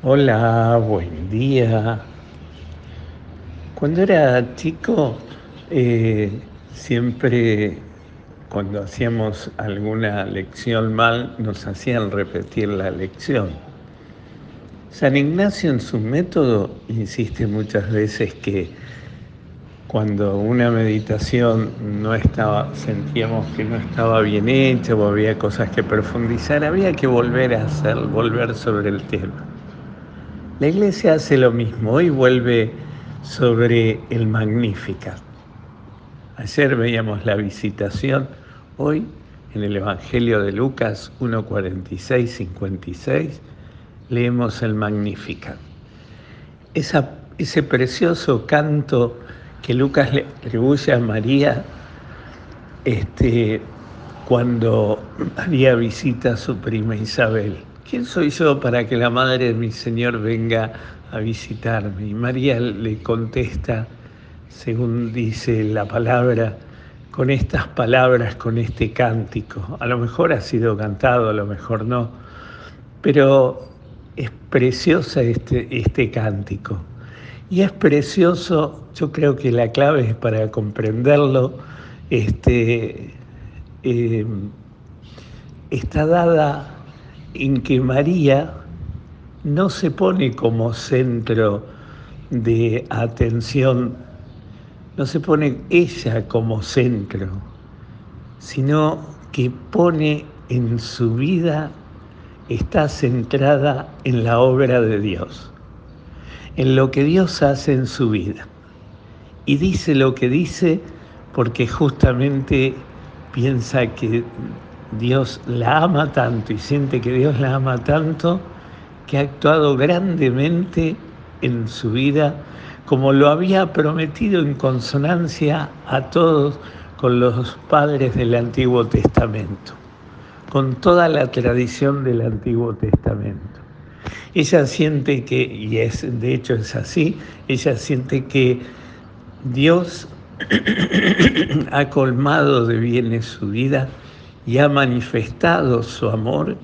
Hola, buen día. Cuando era chico, eh, siempre cuando hacíamos alguna lección mal, nos hacían repetir la lección. San Ignacio en su método insiste muchas veces que cuando una meditación no estaba, sentíamos que no estaba bien hecha o había cosas que profundizar, había que volver a hacer, volver sobre el tema. La iglesia hace lo mismo, y vuelve sobre el Magnificat. Ayer veíamos la visitación, hoy en el Evangelio de Lucas 1.46-56 leemos el Magnificat. ese precioso canto que Lucas le atribuye a María este, cuando María visita a su prima Isabel. ¿Quién soy yo para que la madre de mi Señor venga a visitarme? Y María le contesta, según dice la palabra, con estas palabras, con este cántico. A lo mejor ha sido cantado, a lo mejor no, pero es preciosa este, este cántico. Y es precioso, yo creo que la clave es para comprenderlo, este, eh, está dada en que María no se pone como centro de atención, no se pone ella como centro, sino que pone en su vida, está centrada en la obra de Dios, en lo que Dios hace en su vida. Y dice lo que dice porque justamente piensa que Dios la ama tanto y siente que Dios la ama tanto que ha actuado grandemente en su vida como lo había prometido en consonancia a todos con los padres del Antiguo Testamento, con toda la tradición del Antiguo Testamento. Ella siente que, y es, de hecho es así, ella siente que Dios ha colmado de bienes su vida y ha manifestado su amor,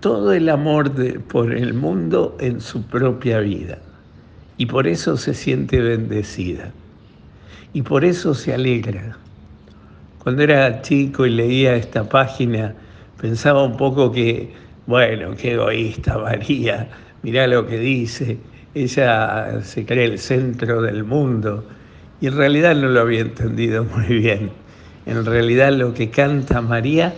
todo el amor por el mundo en su propia vida. Y por eso se siente bendecida. Y por eso se alegra. Cuando era chico y leía esta página, pensaba un poco que, bueno, qué egoísta María, mirá lo que dice, ella se cree el centro del mundo. Y en realidad no lo había entendido muy bien. En realidad lo que canta María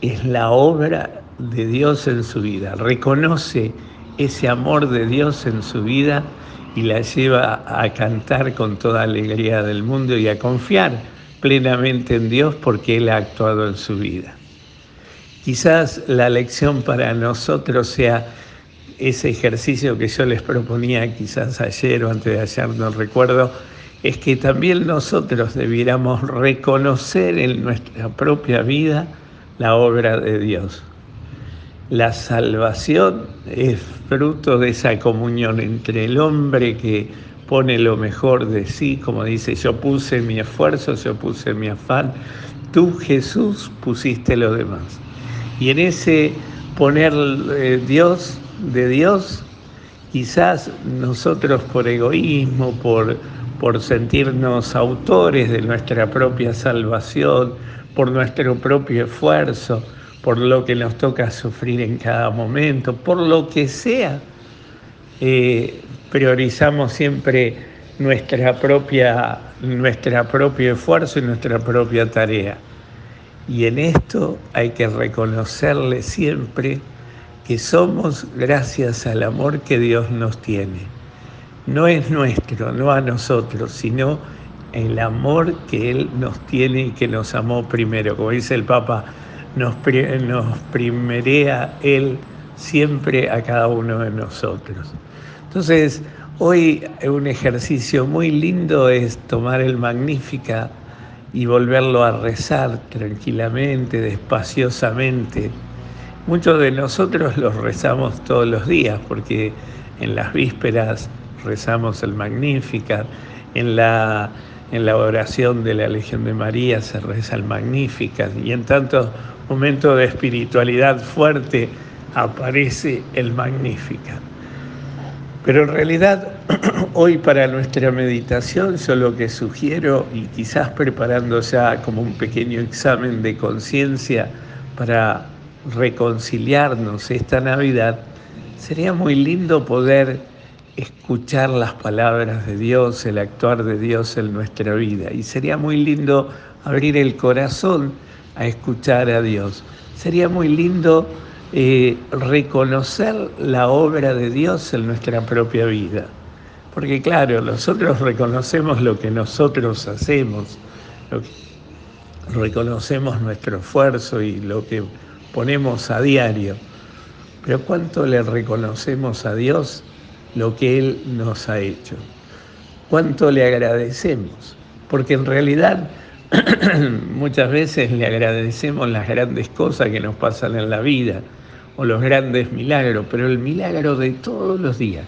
es la obra de Dios en su vida. Reconoce ese amor de Dios en su vida y la lleva a cantar con toda alegría del mundo y a confiar plenamente en Dios porque Él ha actuado en su vida. Quizás la lección para nosotros sea ese ejercicio que yo les proponía quizás ayer o antes de ayer, no recuerdo, es que también nosotros debiéramos reconocer en nuestra propia vida la obra de Dios. La salvación es fruto de esa comunión entre el hombre que pone lo mejor de sí, como dice, yo puse mi esfuerzo, yo puse mi afán, tú Jesús pusiste lo demás. Y en ese poner eh, Dios de Dios, quizás nosotros por egoísmo, por por sentirnos autores de nuestra propia salvación, por nuestro propio esfuerzo, por lo que nos toca sufrir en cada momento, por lo que sea, eh, priorizamos siempre nuestra propia, nuestra propio esfuerzo y nuestra propia tarea. Y en esto hay que reconocerle siempre que somos gracias al amor que Dios nos tiene no es nuestro, no a nosotros, sino el amor que Él nos tiene y que nos amó primero. Como dice el Papa, nos, nos primerea Él siempre a cada uno de nosotros. Entonces, hoy un ejercicio muy lindo es tomar el Magnífica y volverlo a rezar tranquilamente, despaciosamente. Muchos de nosotros los rezamos todos los días porque en las vísperas rezamos el Magnificat, en la, en la oración de la Legión de María se reza el Magnificat y en tantos momentos de espiritualidad fuerte aparece el Magnificat. Pero en realidad, hoy para nuestra meditación, yo lo que sugiero, y quizás preparando ya como un pequeño examen de conciencia para reconciliarnos esta Navidad, sería muy lindo poder escuchar las palabras de Dios, el actuar de Dios en nuestra vida. Y sería muy lindo abrir el corazón a escuchar a Dios. Sería muy lindo eh, reconocer la obra de Dios en nuestra propia vida. Porque claro, nosotros reconocemos lo que nosotros hacemos, reconocemos nuestro esfuerzo y lo que ponemos a diario. Pero ¿cuánto le reconocemos a Dios lo que Él nos ha hecho? ¿Cuánto le agradecemos? Porque en realidad muchas veces le agradecemos las grandes cosas que nos pasan en la vida o los grandes milagros, pero el milagro de todos los días,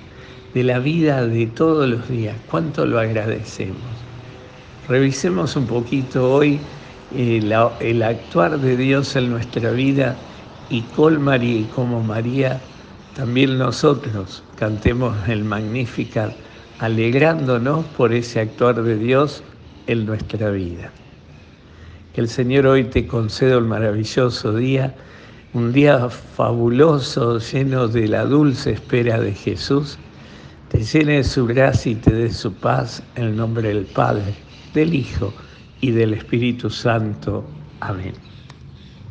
de la vida de todos los días, ¿cuánto lo agradecemos? Revisemos un poquito hoy el actuar de Dios en nuestra vida y con María y como María, también nosotros cantemos el Magnificat, alegrándonos por ese actuar de Dios en nuestra vida. Que el Señor hoy te conceda un maravilloso día un día fabuloso, lleno de la dulce espera de Jesús, te llene de su gracia y te dé su paz en el nombre del Padre, del Hijo y del Espíritu Santo. Amén.